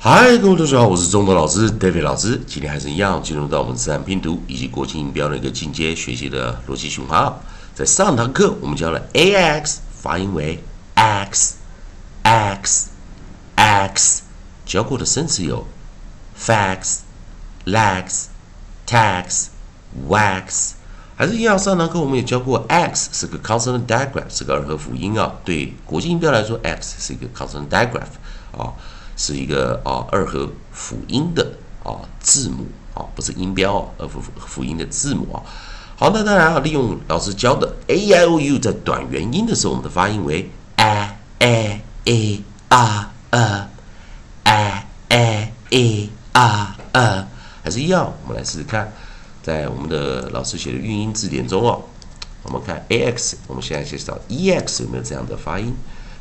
嗨，各位同学好，我是中德老师 David 老师。今天还是一样，进入到我们自然拼读以及国际音标的一个进阶学习的逻辑循环。在上堂课我们教了 a x 发音为 x x x，教过的生词有 fax lax tax wax。还是一样，上堂课我们也教过 x 是个 consonant digraph，是个二合辅音啊。对国际音标来说，x 是一个 consonant digraph 啊。是一个啊二合辅音的啊字母啊，不是音标啊，二合辅音的字母啊。好，那当然啊，利用老师教的 a i o u 在短元音的时候，我们的发音为 a a a r a a a a r a，还是一样。我们来试试看，在我们的老师写的韵音字典中哦，我们看 a x，我们现在介绍 e x 有没有这样的发音？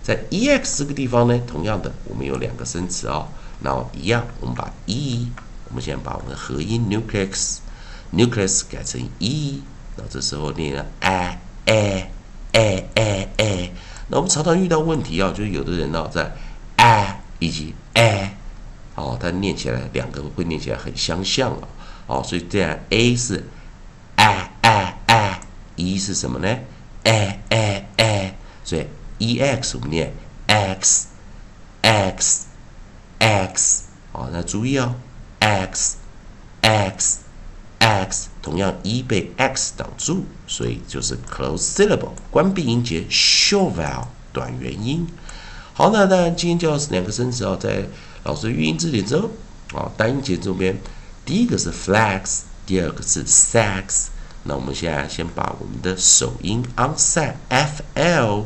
在 e x 这个地方呢，同样的，我们有两个生词啊，那一样，我们把 e，我们先把我们的合音 nucleus，nucleus 改成 e，那这时候念 a a a a a，那我们常常遇到问题啊，就是有的人呢在 a 以及 a，哦，它念起来两个会念起来很相像啊，哦，所以这样 a 是 a a a，e 是什么呢？a a a，所以。E x 我们念 x x x 好，那注意哦，x x x 同样 e 被 x 挡住，所以就是 close syllable 关闭音节 short vowel 短元音。好，那当然今天教两个生词哦，在老师语音字典中啊，单音节这边，第一个是 flags，第二个是 sex。那我们现在先把我们的首音 onset f l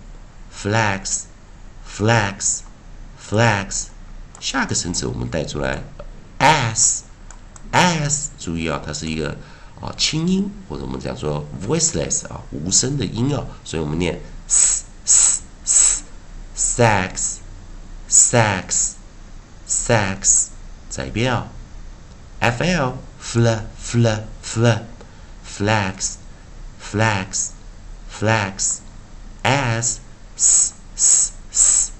flags, flags, flags。下个生词我们带出来，s，s，。注意啊，它是一个啊轻音，或者我们讲说 voiceless 啊无声的音啊，所以我们念 s s s sax, sax, sax。再一遍啊，fl, fl, fl, fl, flags, flags, flags, as。S s s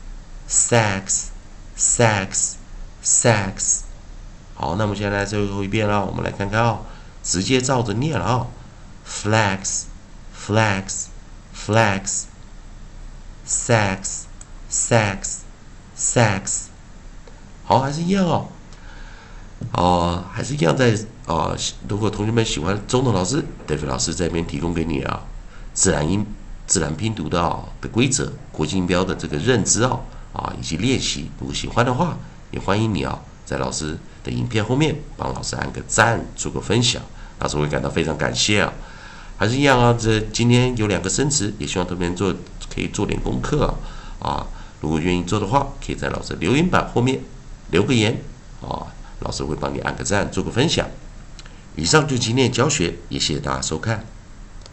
sex sex sex，好，那么现在最后一遍了，我们来看看啊，直接照着念了啊，flags flags flags sex sex sex，好，还是一样哦，哦，还是一样在啊，如果同学们喜欢中等老师，德飞老师这边提供给你啊，自然音。自然拼读的的规则，国际音标的这个认知啊啊以及练习，如果喜欢的话，也欢迎你啊在老师的影片后面帮老师按个赞，做个分享，老师会感到非常感谢啊。还是一样啊，这今天有两个生词，也希望同学们做可以做点功课啊啊，如果愿意做的话，可以在老师留言板后面留个言啊，老师会帮你按个赞，做个分享。以上就今天教学，也谢谢大家收看。